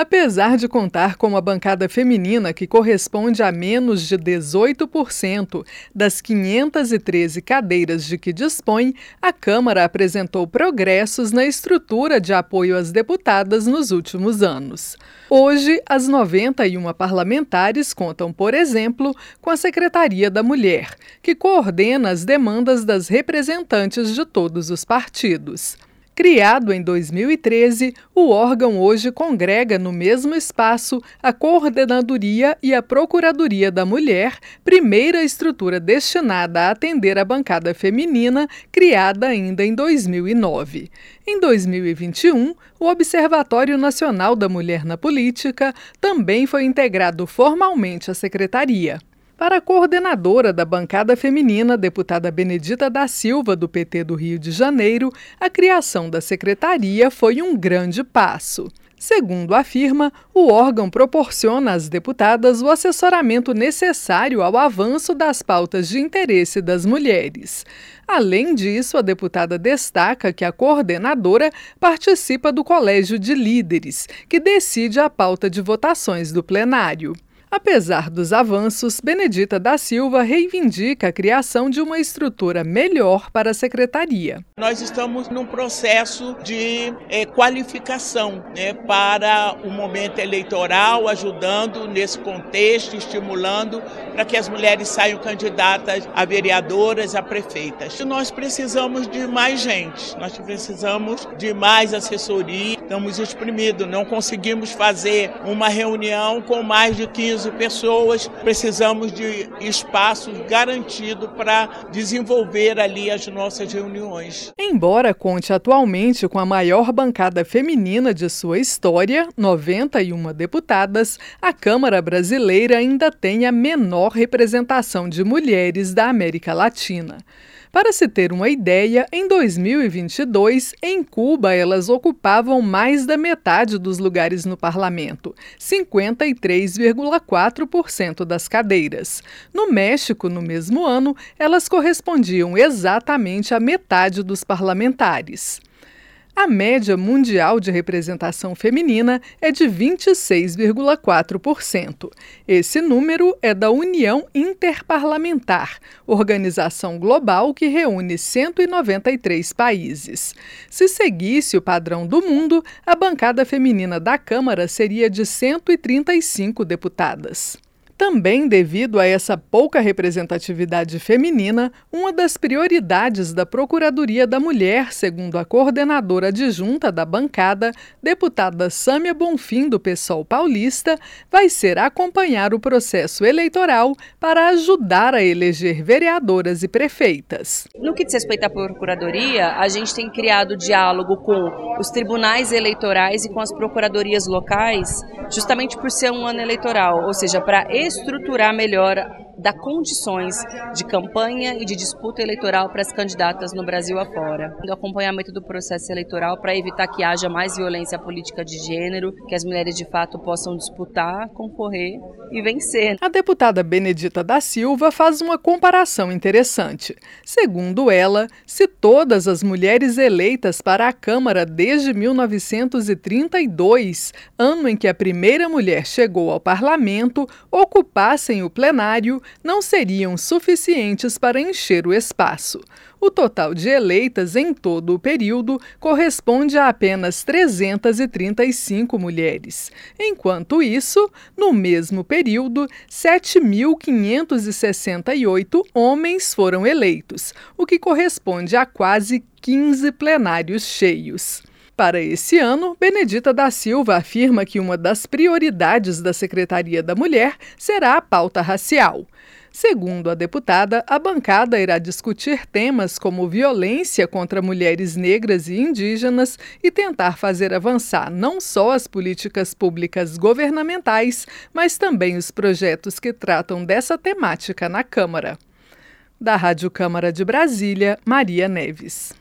Apesar de contar com uma bancada feminina que corresponde a menos de 18% das 513 cadeiras de que dispõe, a Câmara apresentou progressos na estrutura de apoio às deputadas nos últimos anos. Hoje, as 91 parlamentares contam, por exemplo, com a Secretaria da Mulher, que coordena as demandas das representantes de todos os partidos. Criado em 2013, o órgão hoje congrega no mesmo espaço a Coordenadoria e a Procuradoria da Mulher, primeira estrutura destinada a atender a bancada feminina, criada ainda em 2009. Em 2021, o Observatório Nacional da Mulher na Política também foi integrado formalmente à secretaria. Para a coordenadora da bancada feminina, deputada Benedita da Silva, do PT do Rio de Janeiro, a criação da secretaria foi um grande passo. Segundo afirma, o órgão proporciona às deputadas o assessoramento necessário ao avanço das pautas de interesse das mulheres. Além disso, a deputada destaca que a coordenadora participa do Colégio de Líderes, que decide a pauta de votações do plenário. Apesar dos avanços, Benedita da Silva reivindica a criação de uma estrutura melhor para a secretaria. Nós estamos num processo de é, qualificação né, para o momento eleitoral, ajudando nesse contexto, estimulando para que as mulheres saiam candidatas a vereadoras, a prefeitas. Nós precisamos de mais gente, nós precisamos de mais assessoria, estamos exprimidos, não conseguimos fazer uma reunião com mais de 15 15 pessoas, precisamos de espaço garantido para desenvolver ali as nossas reuniões. Embora conte atualmente com a maior bancada feminina de sua história, 91 deputadas, a Câmara Brasileira ainda tem a menor representação de mulheres da América Latina. Para se ter uma ideia, em 2022, em Cuba, elas ocupavam mais da metade dos lugares no parlamento, 53,4% das cadeiras. No México, no mesmo ano, elas correspondiam exatamente à metade dos parlamentares. A média mundial de representação feminina é de 26,4%. Esse número é da União Interparlamentar, organização global que reúne 193 países. Se seguisse o padrão do mundo, a bancada feminina da Câmara seria de 135 deputadas. Também devido a essa pouca representatividade feminina, uma das prioridades da Procuradoria da Mulher, segundo a coordenadora adjunta da bancada, deputada Sâmia Bonfim, do PSOL paulista, vai ser acompanhar o processo eleitoral para ajudar a eleger vereadoras e prefeitas. No que diz respeito à Procuradoria, a gente tem criado diálogo com os tribunais eleitorais e com as procuradorias locais, justamente por ser um ano eleitoral, ou seja, para estruturar melhor dar condições de campanha e de disputa eleitoral para as candidatas no Brasil afora. Do acompanhamento do processo eleitoral para evitar que haja mais violência política de gênero, que as mulheres de fato possam disputar, concorrer e vencer. A deputada Benedita da Silva faz uma comparação interessante. Segundo ela, se todas as mulheres eleitas para a Câmara desde 1932, ano em que a primeira mulher chegou ao parlamento, ocupassem o plenário, não seriam suficientes para encher o espaço. O total de eleitas em todo o período corresponde a apenas 335 mulheres. Enquanto isso, no mesmo período, 7.568 homens foram eleitos, o que corresponde a quase 15 plenários cheios. Para esse ano, Benedita da Silva afirma que uma das prioridades da Secretaria da Mulher será a pauta racial. Segundo a deputada, a bancada irá discutir temas como violência contra mulheres negras e indígenas e tentar fazer avançar não só as políticas públicas governamentais, mas também os projetos que tratam dessa temática na Câmara. Da Rádio Câmara de Brasília, Maria Neves.